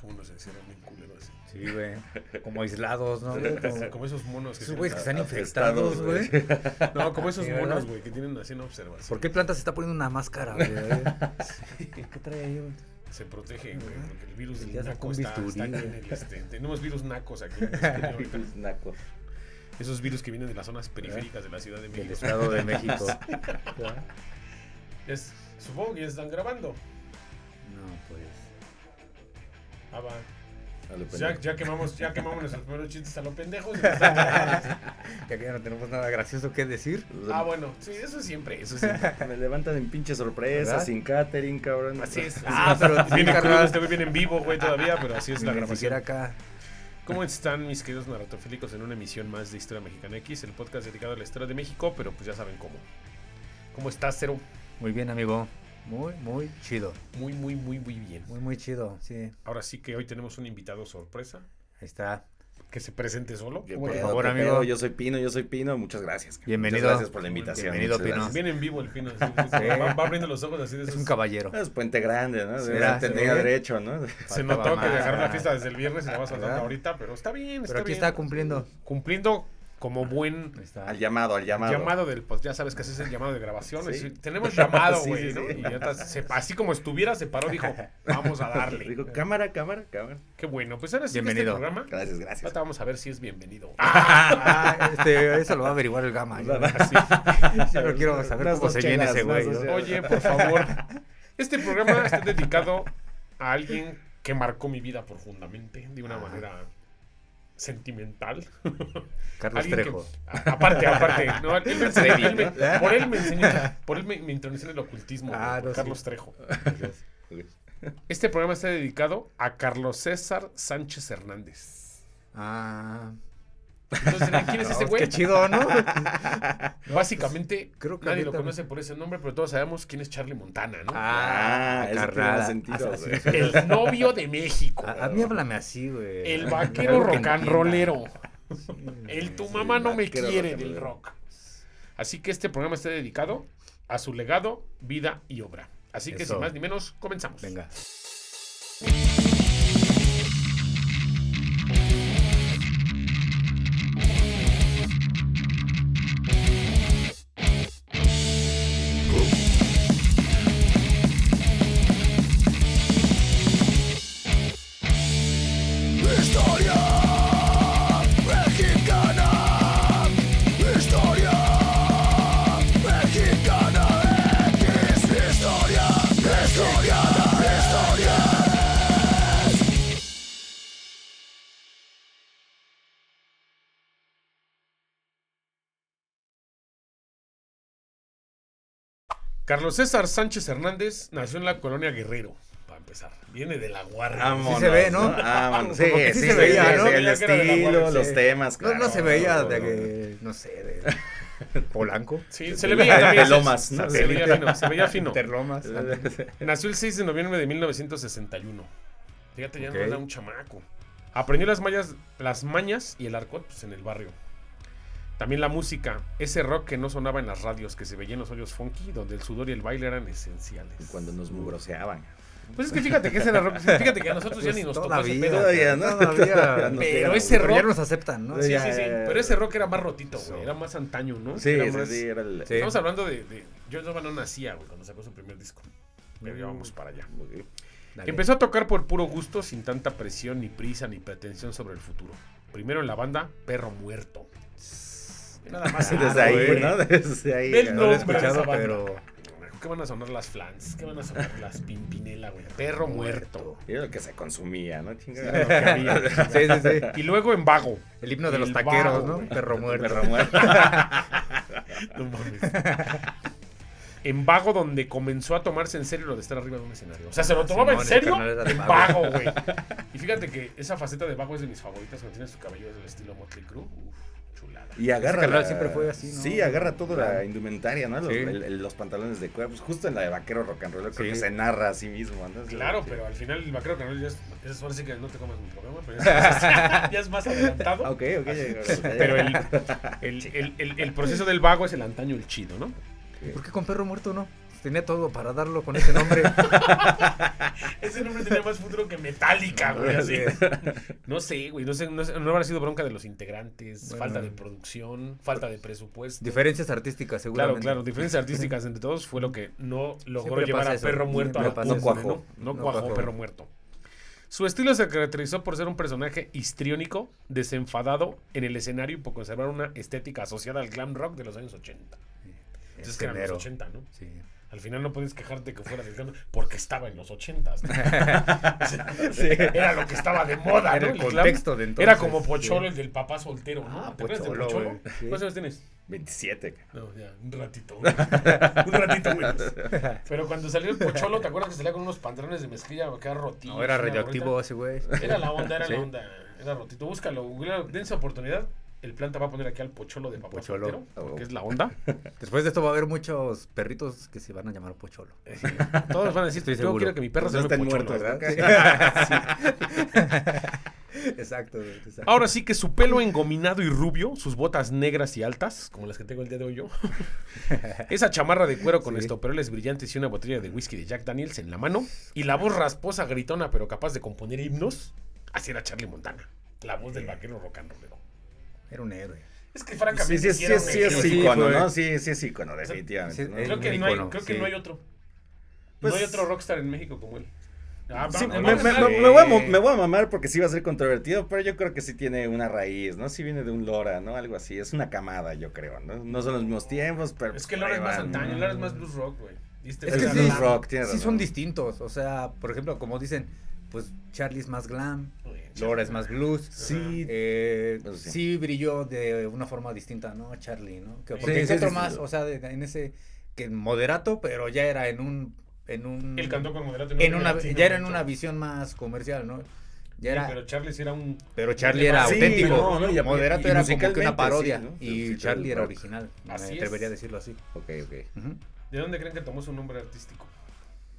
Como nos encierran bien culeros así. Sí, güey. Como aislados, ¿no? güey? Como, Como esos monos que esos güeyes que están infectados, güey. No, como esos Sí, monos, güey, que tienen así una observación. ¿Por qué Planta se está poniendo una máscara, güey? ¿Qué trae ahí, güey? Se protegen, güey, porque el virus del naco está, está aquí en güey. el, este, Tenemos virus nacos aquí en. Virus. Esos virus que vienen de las zonas periféricas de la Ciudad de Del México. Estado de México. Es, supongo que ya están grabando. No, pues. Ah, va. Ya, quemamos, ya quemamos nuestros primeros chistes a los pendejos. y ya están grabando. Ya que ya no tenemos nada gracioso que decir. ah, bueno, sí, eso siempre, eso siempre. Me levantan en pinche sorpresa, ¿Verdad? sin catering, cabrón. Así es. Ah, pero viene crudo, este güey viene en vivo, güey, todavía, pero así es la Ni grabación. siquiera acá. ¿Cómo están mis queridos narratofílicos en una emisión más de Historia Mexicana X, el podcast dedicado a la historia de México, pero pues ya saben cómo. ¿Cómo estás, Cero? Muy bien, amigo. Muy, muy chido. Muy, muy, muy, muy bien. Muy, muy chido. Sí. Ahora sí que hoy tenemos un invitado sorpresa, Ahí está. que se presente solo. ¿Qué ¿Cómo pedo, te- por favor, qué amigo. pedo? Yo soy Pino, yo soy Pino. Muchas gracias. Bienvenido. Muchas gracias por la invitación. Bienvenido, muchas Pino. gracias. Viene en vivo el pino. así, va, va abriendo los ojos así de Es esos. un caballero. Es puente grande, ¿no? Sí, derecho, ¿no? Se notó que agarró la fiesta desde el viernes y la va soltando ¿Verdad? ahorita, pero está bien, está Pero aquí bien. está cumpliendo. Cumpliendo como buen. Al llamado, al llamado. llamado del pues ya sabes que ese es el llamado de grabación. Sí. es decir, tenemos llamado, güey, sí, ¿no? sí. Y se- así como estuviera, se paró, dijo, vamos a darle. Dijo, cámara, cámara, cámara. Qué bueno, pues ahora sí que este Bienvenido. programa. Gracias, gracias. Ahorita vamos a ver si es bienvenido. Ah, este, eso lo va a averiguar el gama. Yo, no quiero saber cómo se viene ese güey. Oye, por favor. Este programa está dedicado a alguien que marcó mi vida profundamente, de una Ah. manera sentimental. Carlos que- Trejo. aparte, aparte. No, él me enseñó- él me- por él me enseñó, por él me, me en el ocultismo, Ah, sí. Carlos Trejo. Este programa está dedicado a Carlos César Sánchez Hernández. Ah. Entonces, dirán, ¿quién es ese güey? Qué chido, ¿no? Básicamente, Creo que nadie lo conoce por ese nombre, pero todos sabemos quién es Charlie Montana, ¿no? Ah, tiene carnal. sentido, Así- güey. El novio de México. A, a mí háblame así, güey. El vaquero que rock and rollero. Sí, El tu Sí, mamá no me quiere del rock. Así que este programa está dedicado a su legado, vida y obra. Así que sin más ni menos, comenzamos. Venga. Carlos César Sánchez Hernández nació en la colonia Guerrero, para empezar. Viene de la guardia. Vámonos, se ve, ¿no? Vámonos. Sí, sí sí, se veía, sí, ¿no? sí, El estilo, los sí. temas, No, claro. no se veía de que, no sé, de Polanco. Sí, se le veía también. De Lomas, ¿no? Se veía fino, se veía fino. Interlomas. Nació el 6 de noviembre de 1961. Fíjate, ya no era un chamaco. Aprendió las, mayas, las mañas y el arcot pues, en el barrio. También la música, ese rock que no sonaba en las radios, que se veía en los hoyos funky, donde el sudor y el baile eran esenciales. Cuando nos mugroseaban. Pues es que fíjate que ese era rock. Fíjate que a nosotros ya Pues ni nos tocó todavía, ese pedo. Todavía, ¿no? Todavía. Nos Pero ese Pero ya rock- nos aceptan, ¿no? Sí, sí, sí. Pero ese rock era más rotito, güey. Era más antaño, ¿no? Sí, Era más- sí, era el... Sí. Estamos hablando de, de. Yo no nacía, güey, cuando sacó su primer disco. Pero ya vamos para allá. Empezó a tocar por puro gusto, sin tanta presión, ni prisa, ni pretensión sobre el futuro. Primero en la banda Perro Muerto. Nada más. Desde ahí, güey. ¿no? Desde ahí. Del No lo he escuchado, pero. ¿Qué van a sonar las flans? ¿Qué van a sonar las pimpinela, güey? Perro Muerto. Era lo que se consumía, ¿no? Chingada. Sí, sí, sí. Y luego en Vago. El himno de los taqueros, vago, ¿no? güey. Perro muerto. Perro muerto. No mames. En Vago, donde comenzó a tomarse en serio lo de estar arriba de un escenario. O sea, se lo tomaba en Simón, serio en Vago. Vago, güey. Y fíjate que esa faceta de Vago es de mis favoritas cuando tiene su cabello del estilo Motley Crue. Uf, Chulada. Y agarra. carnal la- siempre fue así, ¿no? Sí, agarra toda la indumentaria, ¿no? Los, Sí. el- el- los pantalones de cuero. Pues justo en la de vaquero rock and roll, creo Sí. que se narra a sí mismo, ¿no? Claro, Sí. pero al final el vaquero que no ya es, es ahora sí que no te mi pero ya es, ya es más adelantado. Ok, ok. ya- ya- ya- Pero el, el, el, el- el proceso del vago es el antaño el chido, ¿no? ¿Por qué con perro muerto no? Tenía todo para darlo con ese nombre. Ese nombre tenía más futuro que Metallica, güey. Así. No sé, güey. No sé, no, sé, no habrá sido bronca de los integrantes, Bueno. falta de producción, falta de presupuesto. Diferencias artísticas, Claro, seguramente. claro, diferencias artísticas entre todos fue lo que no logró Siempre llevar a eso, Perro Muerto a la No cuajó. ¿no? Cuajó cuajó. Perro Muerto. Su estilo se caracterizó por ser un personaje histriónico, desenfadado en el escenario y por conservar una estética asociada al glam rock de los años 80. Entonces que eran los Escenero. 80, ¿no? Sí. Al final no puedes quejarte que fuera glam porque estaba en los 80. ¿no? Era lo que estaba de moda, Era ¿no? el contexto de entonces. Era como Pocholo, sí. el del papá soltero, ¿no? Ah, ¿Te acuerdas de Pocholo, Pocholo? güey, sí. ¿Cuántos años tienes? 27. cara. No, ya, un ratito. un ratito menos. Pero cuando salió el Pocholo, ¿te acuerdas que salía con unos pantalones de mezclilla acá rotillos? No, era radioactivo ese güey. Era la onda, era la onda. Era rotito. Búscalo, dense oportunidad. El planta va a poner aquí al Pocholo de papá Pocholo. soltero, porque Oh. es la onda. Después de esto va a haber muchos perritos que se van a llamar Pocholo. Eh, sí, Todos van a decir, Estoy yo seguro. quiero que mi perro Pues se llame Pocholo. muertos, ¿verdad? exacto. Ahora sí que su pelo engominado y rubio, sus botas negras y altas, como las que tengo el día de hoy yo, esa chamarra de cuero con Sí. estoperoles brillantes y una botella de whisky de Jack Daniels en la mano, y la voz rasposa, gritona, pero capaz de componer himnos, así era Charlie Montana, la voz del vaquero rock and rollero. Era un héroe. Es que francamente sí, sí es fue- ¿no? Sí, sí, es icono, definitivamente. Creo que, no hay, ícono, creo que sí. no hay otro. Pues- no hay otro rockstar en México como él. Sí, me, voy a, mo- me voy a mamar porque sí va a ser controvertido, pero yo creo que sí tiene una raíz, ¿no? Sí viene de un Lora, ¿no? Algo así. Es una camada, yo creo, ¿no? No son los mismos tiempos, pero. Es que Lora es más antaño. Lora es más blues rock, güey. ¿Viste? Es que sí, blues rock, tienes sí razón. son distintos. O sea, por ejemplo, como dicen, pues Charlie es más glam, Lora es más blues. Sí. Eh, sí. sí. brilló de una forma distinta, ¿no? Charlie, ¿no? Que, Sí, porque sí, ¿qué otro sí, más, sí. o sea, de- en ese que moderato, pero ya era en un en un Él cantó con moderato. en una ya era en una visión más comercial, ¿no? Ya era pero Charlie sí era un. pero Charlie era Sí, auténtico. no, no, y- moderato y era como que una parodia sí, ¿no? y Charlie era original. Así me es. atrevería a decirlo así. Ok, ok. Ujú. ¿De dónde creen que tomó su nombre artístico?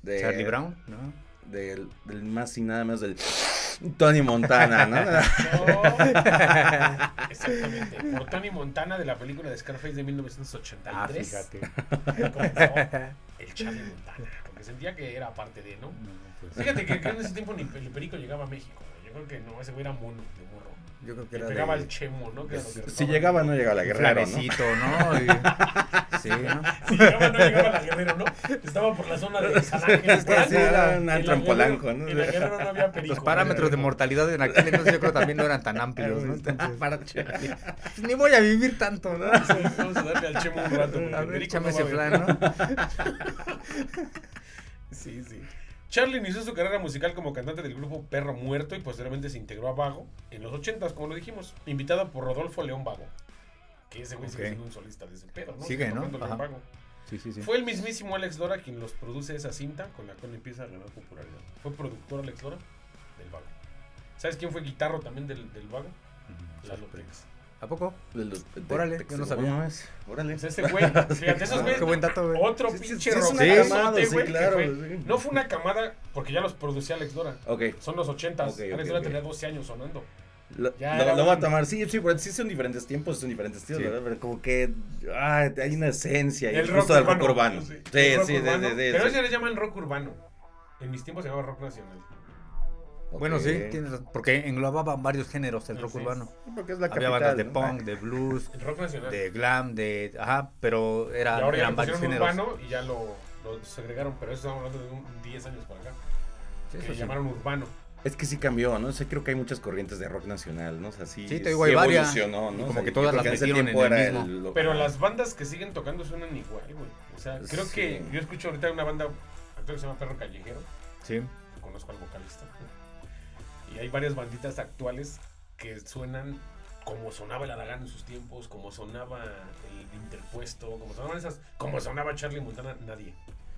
De- Charlie Brown, ¿no? Del, del más y nada más del Tony Montana, ¿no? No. Exactamente. Por Tony Montana de la película de Scarface de 1983. Ah, fíjate. comenzó el Charlie Montana. Porque sentía que era parte de, ¿no? No, pues, Fíjate que, que en ese tiempo ni el perico llegaba a México. Yo creo que no, ese güey era mono, de morro. Yo creo que era pegaba de- al chemo, ¿no? Que Si llegaba, no llegaba la guerrera, ¿no? ¿no? Y- sí, ¿no? Si llegaba, no llegaba la Guerrero, ¿no? Estaba por la zona de San Ángeles. Sí, era un antro en Polanco, ¿no? En la Guerrero no había perico. Los parámetros de mortalidad en aquel entonces yo creo también no eran tan amplios, ¿no? Entonces, pues, ni voy a vivir tanto, ¿no? Vamos a darle al chemo un rato. A el ver, échame ese flan, ¿no? Sí, sí. Charlie inició su carrera musical como cantante del grupo Perro Muerto y posteriormente se integró a Vago en los 80 como lo dijimos, invitado por Rodolfo León Vago. Que ese güey sigue siendo un solista de ese pedo, ¿no? Sigue, ¿no? Vago. Sí, sí, sí. Fue el mismísimo Alex Lora quien los produce esa cinta con la cual empieza a ganar popularidad. Fue productor Alex Lora del Vago. ¿Sabes quién fue guitarro también del, del Vago? Lalo Pérez. ¿A poco? De de- Órale, yo no sabía. Órale. Pues ese güey, fíjate, esos Ah, güeyes. qué buen dato, güey. Otro Sí, sí, pinche sí, es camada, sí, güey, claro, fue- sí. No fue una camada porque ya los producía Alex Lora. Ok. Son los 80 Ok, Alex ok. tenía 12 años sonando. Lo, Ya lo- voy a tomar, sí, sí, pero sí son diferentes tiempos, son diferentes estilos, Sí. ¿verdad? Pero como que ah, hay una esencia ahí, El justo rock del urbano. rock urbano. Sí, el rock sí, Pero sí. ese le llaman rock urbano. En mis tiempos se llamaba rock nacional. Bueno, sí, tienes razón, porque englobaban varios géneros el rock urbano. Porque es la Había capital, bandas de ¿no? punk, de blues, El rock nacional. de glam, de... Ajá, pero y era, ahora ya eran le varios géneros. urbano y ya lo, lo segregaron. Pero eso estamos hablando de un 10 años para acá. Sí, que eso sí. llamaron urbano. Es que sí cambió, ¿no? O sea, creo que hay muchas corrientes de rock nacional, ¿no? O sea, sí, Sí, te digo, hay sí varias. evolucionó, Y ¿no? O como sea, que todas las metieron tiempo en el mismo. el- lo- Pero las bandas que siguen tocando suenan igual, güey. O sea, creo que yo escucho ahorita una banda creo que se llama Perro Callejero. Sí. conozco al vocalista. Y hay varias banditas actuales que suenan como sonaba el Aragán en sus tiempos, como sonaba el Interpuesto, como sonaban esas, como sonaba Charlie Montana, nadie.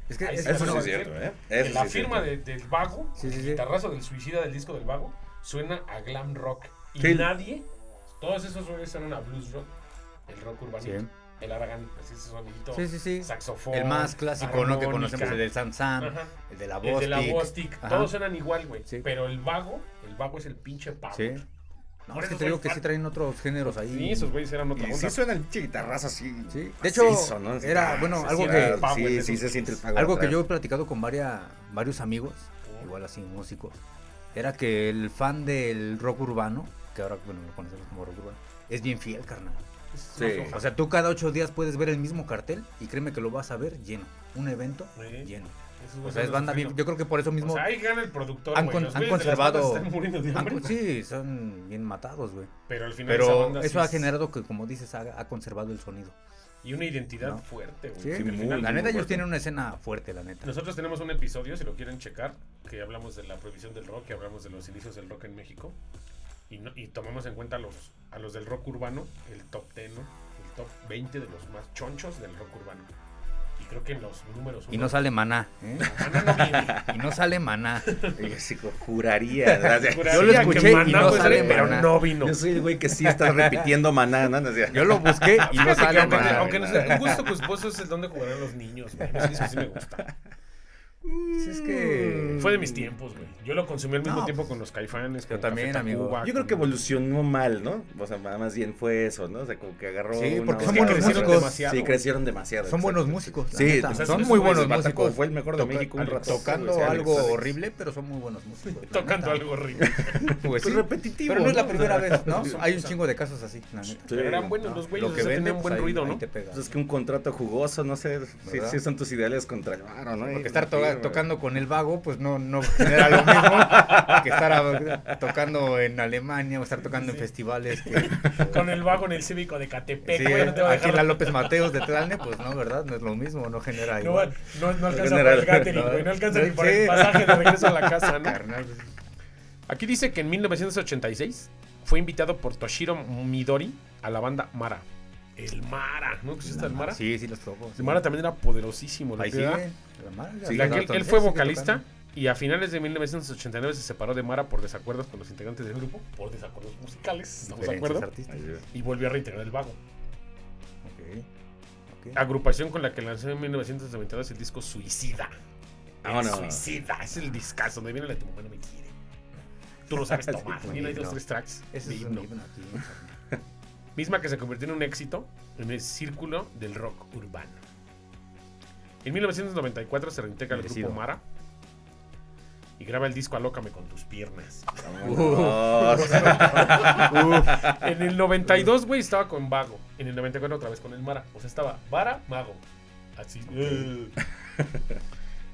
Es que Eso bueno, sí es cierto, ¿eh? Eso la sí firma de- del Vago, Sí, sí, el guitarrazo del Suicida del disco del Vago, suena a glam rock. Y Sí. nadie Todos esos roles eran a blues rock, el rock urbano, Sí. El Aragan, así ese sonidito, Sí, sí, sí. saxofón. El más clásico, ¿no? Que conocemos, el del Sam Sam, Ajá. el de la El de la Bostic. Bostic, Ajá. todos eran igual, güey. Sí. Pero el vago, el vago es el pinche pavo. Sí. No, Por es que te digo que sí traen otros géneros ahí. Sí, esos güeyes eran otra Y onda. sí suena el así. Sí. De hecho, era, ah, bueno, se algo que- Sí, sí, se siente el power Algo que yo he platicado con varia- varios amigos, igual así músicos, era que el fan del rock urbano, que ahora bueno, lo conocemos como rock urbano, es bien fiel, carnal. Sí. O sea, tú cada ocho días puedes ver el mismo cartel y créeme que lo vas a ver lleno. Un evento Sí. lleno. O sea, es banda bien. Yo creo que por eso mismo O sea, ahí gana el productor, han, con- han conservado. están muriendo de han sí, son bien matados, güey. Pero al final esa Pero banda sí eso ha es- generado que, como dices, ha, ha conservado el sonido. Y una identidad ¿No? fuerte, güey. Sí, Al muy, final- la neta, ellos tienen una escena fuerte, la neta. Nosotros tenemos un episodio, si lo quieren checar, que hablamos de la prohibición del rock, que hablamos de los inicios del rock en México. Y, no- y tomamos en cuenta a los, a los del rock urbano, el top 10, ¿no? El top 20 de los más chonchos del rock urbano. Y creo que en los números Y uno- no sale maná, ¿eh? Maná no viene. Y no sale maná. Yo sí juraría. Juraría lo escuché y Maná no sale ser, pero Maná. no vino. Yo soy el güey que sí está repitiendo maná, ¿no? Yo lo busqué y no que sale aunque, maná. aunque no sea un gusto culposo es el donde jugarán los niños, güey. Disco sí me gusta. Es que. Fue de mis tiempos, güey. Yo lo consumí al mismo No, tiempo con los caifanes. con también, Café amigo. Tacuba, Yo creo que evolucionó mal, ¿no? O sea, más bien fue eso, ¿no? O sea, como que agarró. Sí, porque son buenos crecieron músicos. demasiado. Sí, crecieron demasiado. Son buenos músicos. Sí, son muy buenos músicos. fue el mejor de Toca- México un rato. Tocando sí, algo horrible, pero son muy buenos músicos. Tocando algo horrible. Pues Pues sí. repetitivo. Pero no es la primera vez, ¿no? Hay un chingo de casos así, la neta. Sí. Pero eran buenos ¿no? los güeyes, Lo que sea, vende, tenían buen ruido, ¿no? Pues es que un contrato jugoso, no sé, sí son tus ideales contra claro, ¿no? Porque estar to- Tocando con el vago, pues no, no genera lo mismo que estar a- tocando en Alemania o estar tocando en festivales. Que, Con el vago en el cívico de Catepec, Sí, güey, no te va a aquí en la López Mateos de Tlalne, pues no, ¿verdad? No es lo mismo, no genera No, igual. no, no alcanza por el catering, No, güey. No alcanza ni sí. el pasaje de regreso a la casa, ¿no? Carnal. Aquí dice que en 1986 fue invitado por Toshiro Midori a la banda Mara. El Mara, ¿no escuchaste el Mara? Sí, sí, los toco. sí. El Mara también era poderosísimo. Ahí sigue. la Mara, ya Sí, él fue vocalista y a finales de 1989 se separó de Mara por desacuerdos con los integrantes del grupo, por desacuerdos musicales, ¿estamos de acuerdo? artistas. Y volvió a reintegrar el vago. Ok, ok. Agrupación con la que lanzó en 1992 el disco Suicida. El Vámonos. Suicida, es el discazo donde viene la tu mamá no me quiere. Tú lo sabes tomar. Sí, También hay dos, no. tres tracks. Ese de es un himno. himno aquí. Misma que se convirtió en un éxito en el círculo del rock urbano. En 1994 se reintegra el grupo Mara y graba el disco Alócame con tus piernas. En el 92, güey, estaba con Vago. En el 94 otra vez con el Mara. O sea, estaba Vara, Mago. Así.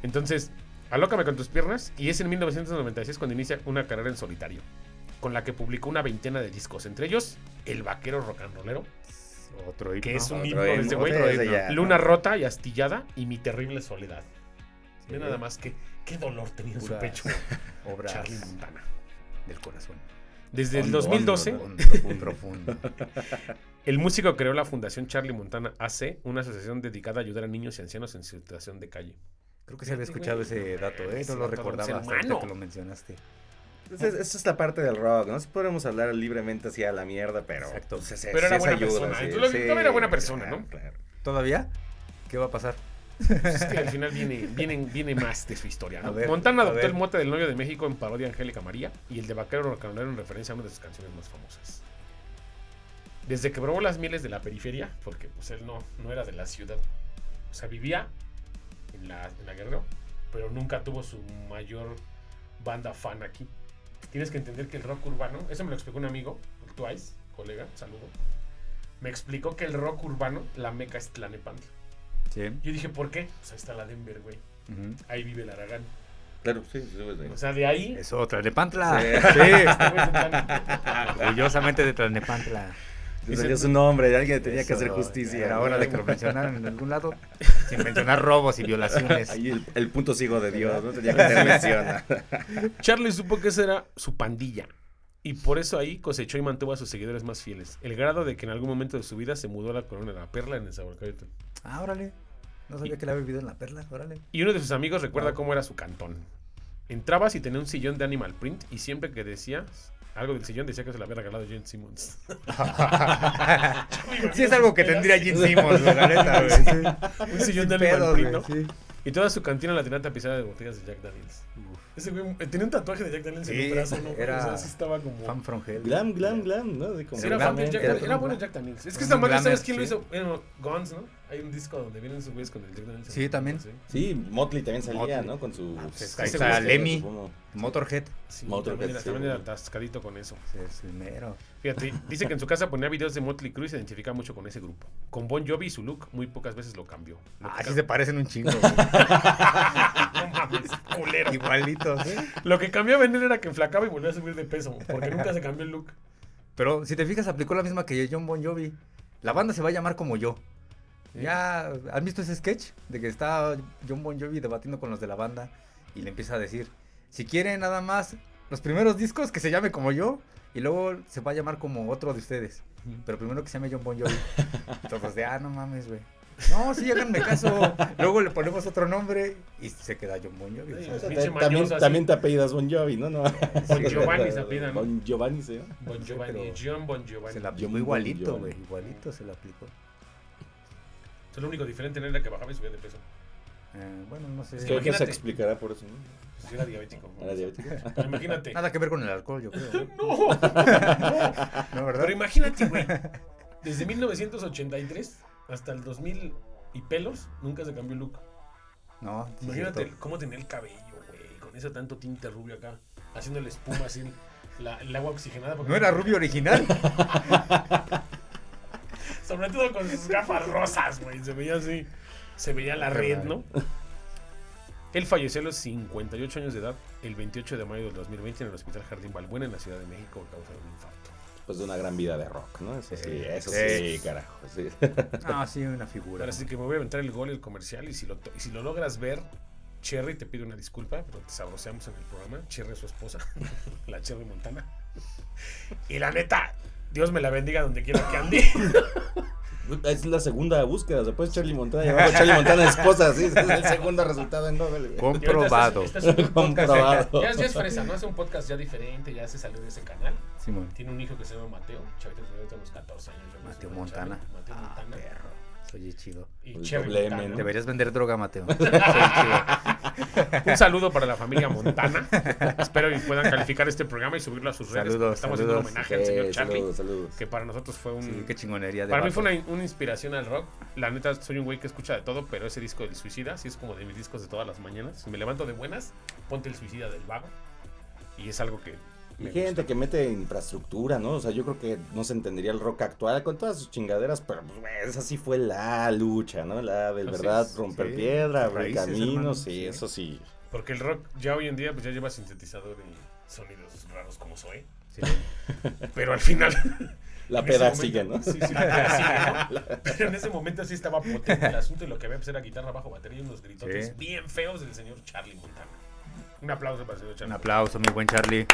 Entonces, Alócame con tus piernas. Y es en 1996 cuando inicia una carrera en solitario. Con la que publicó una veintena de discos. Entre ellos, El Vaquero Rock and Rollero. Otro himno. Que es un himno de himno, este güey. otro ese ya, Luna ¿no? Rota y Astillada. Y Mi Terrible Soledad. Sí. Ve nada más que qué dolor tenía en su pecho Charlie Montana. del corazón. Desde el Hondo, 2012, hondo, Hondo, profundo, profundo. El músico creó la Fundación Charlie Montana AC, una asociación dedicada a ayudar a niños y ancianos en situación de calle. Creo que se había escuchado ese dato, ¿eh? No lo recordaba hasta que lo mencionaste. Esa es, esa es la parte del rock, ¿no? Podemos hablar libremente así a la mierda, pero. Exacto. pues, es- Pero era buena ayuda, persona, sí, ¿eh? Tú lo- sí, era buena persona, claro, ¿no? claro. ¿Todavía? ¿Qué va a pasar? Es que al final viene, viene, viene más de su historia. ¿no? Ver, Montana adoptó el mote del novio de México en parodia Angélica María y el de Vaquero Rocanolero en referencia a una de sus canciones más famosas. Desde que probó las mieles de la periferia, porque pues él no, no era de la ciudad, o sea, vivía en la, en la Guerrero, pero nunca tuvo su mayor banda fan aquí. Tienes que entender que el rock urbano, eso me lo explicó un amigo, el Twice, colega, saludo. Me explicó que el rock urbano, la meca es Tlanepantla. Sí. Yo dije, ¿por qué? Pues ahí está la Denver, güey. Ahí vive el Aragán. Claro, sí, sí, sí. O sea, de ahí. Eso, Tlalnepantla. Sí. Sí. este es de Orgullosamente de Tlalnepantla. Salió su nombre, alguien tenía que hacer justicia. Era hora de que lo mencionaran en algún lado. Sin mencionar robos y violaciones. Ahí el, el punto ciego de Dios, ¿no? Tenía que ser mencionado. Charlie supo que esa era su pandilla. Y por eso ahí cosechó y mantuvo a sus seguidores más fieles. El grado de que en algún momento de su vida se mudó a la colonia de la Perla en el Zahualcóyotl. Ah, órale. No sabía que le había vivido en la perla, órale. Y uno de sus amigos recuerda Wow. cómo era su cantón. Entrabas y tenía un sillón de animal print y siempre que decías algo del sillón decía que se lo había regalado Jane Simmons. sí, es algo que tendría Gene Simmons, la neta, güey. sí. Un sillón de Animal Print, ¿no? güey, sí. Y toda su cantina la tenía tapizada de botellas de Jack Daniels. Ese güey eh, tenía un tatuaje de Jack Daniels en el brazo, ¿no? era O sea, sí estaba como... Fan from Hell. Glam, glam, glam, ¿no? Así como- Sí, era, Glam, fan de Jack era Daniels. Era bueno. Jack Daniels. Es que esta un madre, ¿sabes quién lo hizo? Bueno, Guns, ¿no? Hay un disco donde vienen esos güeyes con el Jack Daniels. Sí, también. Sí, Motley también salía, Motley. ¿no? Con su... pues, ahí su- está Lemmy. Motorhead. Sí, Motorhead, también, era, sí, también era güey. atascadito con eso. Sí, es el mero. Fíjate, dice que en su casa ponía videos de Motley Crue y se identifica mucho con ese grupo. Con Bon Jovi y su look muy pocas veces lo cambió. Ah, sí se parecen un chingo. güey. ¿Eh? Lo que cambiaba en él era que enflacaba y volvía a subir de peso, porque nunca se cambió el look. Pero si te fijas, aplicó la misma que John Bon Jovi. La banda se va a llamar como yo. Ya, ¿han visto ese sketch? De que está John Bon Jovi debatiendo con los de la banda y le empieza a decir, si quieren nada más los primeros discos que se llame como yo y luego se va a llamar como otro de ustedes. Pero primero que se llame John Bon Jovi. Todos de, ah, no mames, güey. No, sí, háganme caso. Luego le ponemos otro nombre y se queda John Bon Jovi. O sea, también, también te apellidas Bon Jovi, ¿no? no. Bon Giovanni se apellida, ¿no? Bon Giovanni se llama. Bon Giovanni, John Bon Giovanni. se la aplicó igualito, güey. Igualito se la aplicó. O sea, lo único diferente en él era que bajaba y subía de peso. Eh, bueno, no sé. Es que eso se explicará por eso, ¿no? Pues sí era diabético. Era diabético. Pero imagínate. Nada que ver con el alcohol, yo creo. ¿no? No, ¿No, verdad? pero imagínate, güey. Desde 1983 hasta el 2000 y pelos, nunca se cambió el look. No, Imagínate cierto. cómo tenía el cabello, güey. Con ese tanto tinte rubio acá. Haciéndole espuma así. La, el agua oxigenada. porque- No era rubio original. Sobre todo con sus gafas rosas, güey. Se veía así. Se veía la red, ¿no? Él falleció a los 58 años de edad el 28 de mayo del 2020 en el Hospital Jardín Balbuena en la Ciudad de México a causa de un infarto. Pues de una gran vida de rock, ¿no? Eso sí, Sí, eso sí. sí, carajo. Sí. Ah, sí, una figura. Ahora sí que me voy a aventar el gol y el comercial y si lo, y si lo logras ver, Cherry te pide una disculpa, pero te sabroseamos en el programa. Cherry es su esposa, la Cherry Montana. Y la neta, Dios me la bendiga donde quiera que ande. Es la segunda búsqueda. Después Charlie Montana llamaba Charlie Montana esposa. Sí, ese es el segundo resultado en Google. Comprobado. Estás en un Comprobado. Ya, ya es fresa, ¿no? Es un podcast ya diferente, ya se salió de ese canal. Simón. Tiene un hijo que se llama Mateo. Chavito tiene ahorita unos 14 años. Mateo Montana. Mateo Ah, Montana. perro. Soy chido. Y doble M. ¿no? Deberías vender droga, Mateo. Soy chido. Un saludo para la familia Montana. Espero que puedan calificar este programa y subirlo a sus redes. Saludos, Estamos haciendo un saludos. homenaje al señor Sí, Charlie. saludos, saludos. Que para nosotros fue un. Sí, qué chingonería de para mí fue una, una inspiración al rock. La neta, soy un güey que escucha de todo, pero ese disco del Suicida sí es como de mis discos de todas las mañanas. Si me levanto de buenas, ponte el Suicida del Vago. Y es algo que. Y me gente gusta. que mete infraestructura, ¿no? O sea, yo creo que no se entendería el rock actual con todas sus chingaderas, pero pues, güey, esa sí fue la lucha, ¿no? La de Así verdad es, romper sí. piedra, abrir caminos, sí, sí. eso sí. Porque el rock ya hoy en día pues ya lleva sintetizador y sonidos raros como soy. Sí. Pero al final. La peda momento- sigue, ¿no? Sí, sí, la peda sigue, ¿no? Pero en ese momento sí estaba potente el asunto y lo que había pues era guitarra bajo batería y unos gritotes Sí. bien feos del señor Charlie Montana. Un aplauso para el señor Charlie. Un aplauso, mi buen Charlie.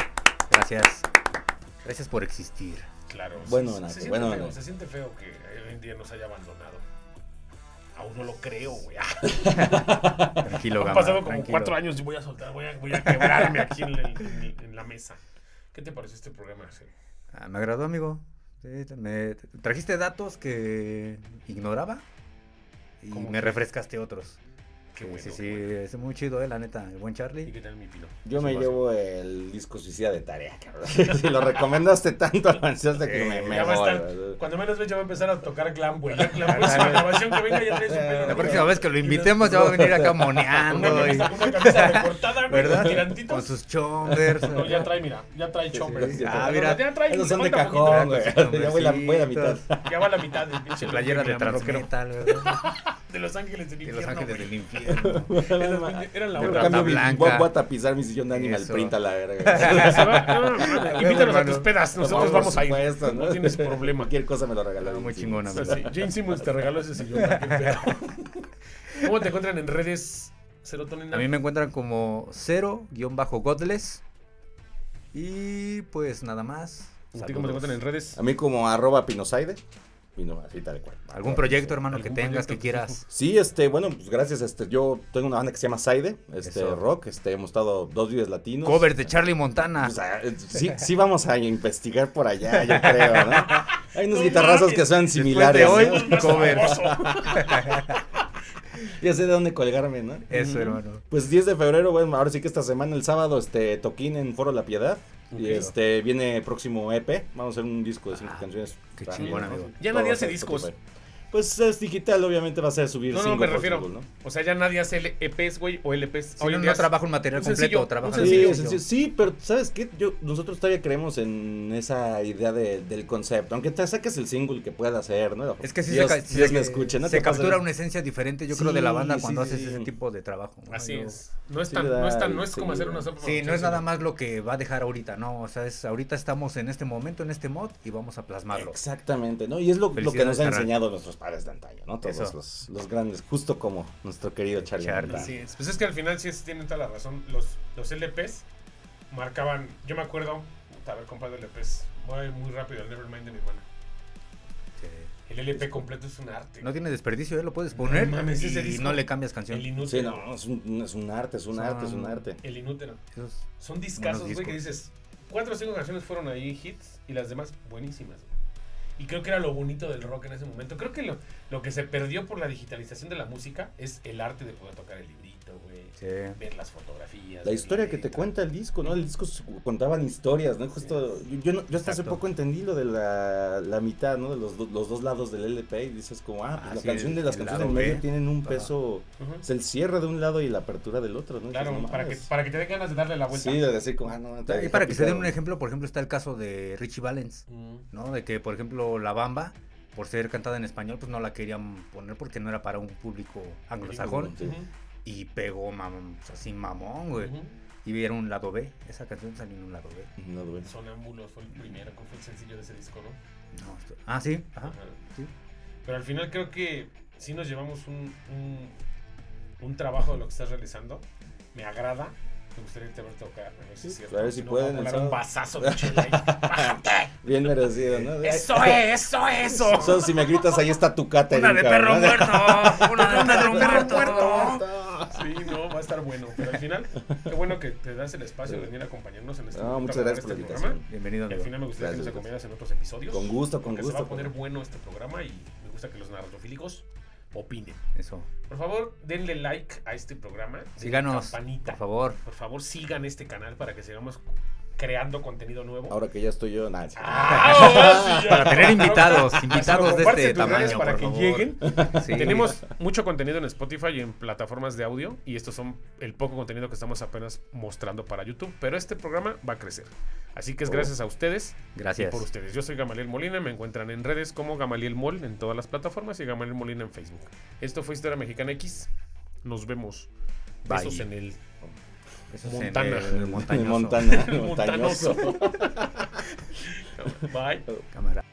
Gracias. Gracias por existir. Claro. Bueno, se, se siente bueno, feo, se siente feo que hoy en día nos haya abandonado. Aún no lo creo, güey. Tranquilo, Han Gama, pasado como tranquilo. cuatro años y voy a soltar, voy a, voy a quebrarme aquí en, el- en- en la mesa. ¿Qué te pareció este programa? Sí. Ah, me agradó, amigo. Sí, me trajiste datos que ignoraba y ¿Cómo me qué? refrescaste otros. Qué Sí, bueno. sí, sí, bueno. es muy chido, eh, la neta. El buen ¿Y Charlie. qué tal mi pino? Yo me llevo el disco suicida de tarea, cabrón. si lo recomendaste tanto, lo ansiaste que me, me Ya va a voy, estar- cuando menos veas ya va a empezar a tocar glam, güey. La próxima grabación que venga ya trae su pelo. La próxima vez que lo invitemos ya va a venir acá Una moneando. y- camisa, una camisa recortada, güey, ¿Verdad? con tirantitos. Con sus chombers. No, ya trae, mira, ya trae chomper. sí, ah, mira, ya trae, Esos son de cajón, güey. Ya voy a la mitad. Ya va a la mitad del pinche Su playera de. Transmetal, ¿verdad? De Los Ángeles del De Infierno. Los Ángeles del Infierno. Eran- la otra. cambio blanca. voy, voy a tapizar mi sillón de Animal. Print a la verga. Invítanos a tus pedas, nosotros vamos a ir. No tienes problema. Cualquier cosa me lo regaló. Ah, muy Sí. chingona, Jane Simmons te regaló ese sillón. ¿Cómo te encuentran en redes, Serotonina? A mí me encuentran como cero-godless. Y pues nada más. ¿A ti cómo te encuentran en redes? A mí como arroba pinosaide. Y no, así tal cual. ¿Algún proyecto, hermano, que ¿Algún tengas, proyecto? que quieras? Sí, este, bueno, pues gracias, este, yo tengo una banda que se llama Saide, este, Eso. rock, este, hemos estado dos videos latinos. Covers de Charlie Montana. O sea, eh, sí, sí vamos a investigar por allá, yo creo, ¿no? Hay unos No guitarrazos mames. que son similares. de hoy, ¿no? cover. Ya sé de dónde colgarme, ¿no? Eso, hermano. Pues 10 de febrero, bueno, ahora sí que esta semana, el sábado, este, toquín en Foro La Piedad. Y este, viene próximo EP. Vamos a hacer un disco de cinco Ah, canciones. qué chingón, amigo. Ya nadie hace discos. Spotify. Pues es digital, obviamente va a ser subir No, no, me refiero. single, ¿no? O sea, ya nadie hace L- EPs, güey, o LPs. Si Hoy no, en no trabaja un material un completo, sencillo, trabaja Sí, sencillo. sencillo. sí, pero ¿sabes qué? Yo, nosotros todavía creemos en esa idea de- del concepto. Aunque te saques el single que pueda hacer, ¿no? Es que sí Dios, se, Dios se- me escuche, ¿no? se Te pasa- captura una esencia diferente, yo creo, de la banda cuando sí, haces sí. ese tipo de trabajo. ¿no? Así Yo- es. No es tan, no es tan, no es como hacer una sopa Sí, no es nada más lo que va a dejar ahorita, no, o sea, es ahorita estamos en este momento, en este mod y vamos a plasmarlo. Exactamente, ¿no? Y es lo, lo que nos han carnal. enseñado nuestros padres de antaño, ¿no? Todos los, los grandes, justo como nuestro querido Charlie. Charlie. Así es. Pues es que al final sí es- tienen toda la razón. Los, los LPs marcaban. Yo me acuerdo de haber comprado LPs muy, muy rápido el Nevermind de Nirvana. El LP completo es un arte. No tiene desperdicio, ¿eh? lo puedes poner No mames, ese y disco. no le cambias canción. el Sí, inútero. no, es un, es un arte, es un Son- arte, es un arte. El inútero. Son discazos, güey, que dices. Cuatro o cinco canciones fueron ahí hits y las demás buenísimas. güey. Y creo que era lo bonito del rock en ese momento. Creo que lo, lo que se perdió por la digitalización de la música es el arte de poder tocar el librito, güey. sí. Ver las fotografías. La historia que te cuenta el disco, ¿no? El disco contaban historias, ¿no? Justo, yo, yo, no- yo hasta hace poco entendí lo de la, la mitad, ¿no? De los, do- los dos lados del LP y dices como, ah, pues Ah, la sí, canción de las canciones en medio B. tienen un Ajá. peso, Ujú. es el cierre de un lado y la apertura del otro, ¿no? Claro, Dices, no para que, para que te den ganas de darle la vuelta. Sí, de decir como, ah, no, te Y para que se den un ejemplo, por ejemplo, está el caso de Richie Valens, Mm. ¿no? De que, por ejemplo, La Bamba, por ser cantada en español, pues no la querían poner porque no era para un público anglosajón. Sí. Y pegó mam- pues, así mamón, güey. Ujú. Y vieron un lado B. Esa canción salió en un lado B. No duele. Sonámbulos fue el primero, que fue el sencillo de ese disco, ¿no? No, esto- ah, sí. Ajá. Ajá. Sí. Pero al final creo que sí nos llevamos un, un, un trabajo de lo que estás realizando. Me agrada. Me gustaría irte a ver tocar. A ver si, Sí, si no, pueden, voy a el un sábado. vasazo de. Bien merecido, ¿no? Eso es, eso, eso. Solo si me gritas, ahí está tu cátering, Una de perro ¿no? muerto. Una de perro perro muerto. Sí, no, va a estar bueno. Pero al final, qué bueno que te das el espacio de venir a acompañarnos en este No, momento muchas gracias por la este invitación. programa. Bienvenido, Y al final me gustaría que nos Gracias, acompañaras en otros episodios. Con gusto, con gusto. se va a poner bueno este programa y me gusta que los narratofílicos opinen. Eso. Por favor, denle like a este programa. Síganos, Campanita. por favor. Por favor, sigan este canal para que sigamos creando contenido nuevo. Ahora que ya estoy yo, nada. Ah. Para tener invitados, invitados de este tamaño, para por que favor. lleguen. Sí. Tenemos mucho contenido en Spotify y en plataformas de audio y estos son el poco contenido que estamos apenas mostrando para YouTube, pero este programa va a crecer. Así que es Oh. gracias a ustedes Gracias. y por ustedes. Yo soy Gamaliel Molina, me encuentran en redes como Gamaliel Mol en todas las plataformas y Gamaliel Molina en Facebook. Esto fue Historia Mexicana X. Nos vemos. Bye. Besos en el Eso es en Montana. el montañoso. Montana, el montañoso. Bye. Cámara.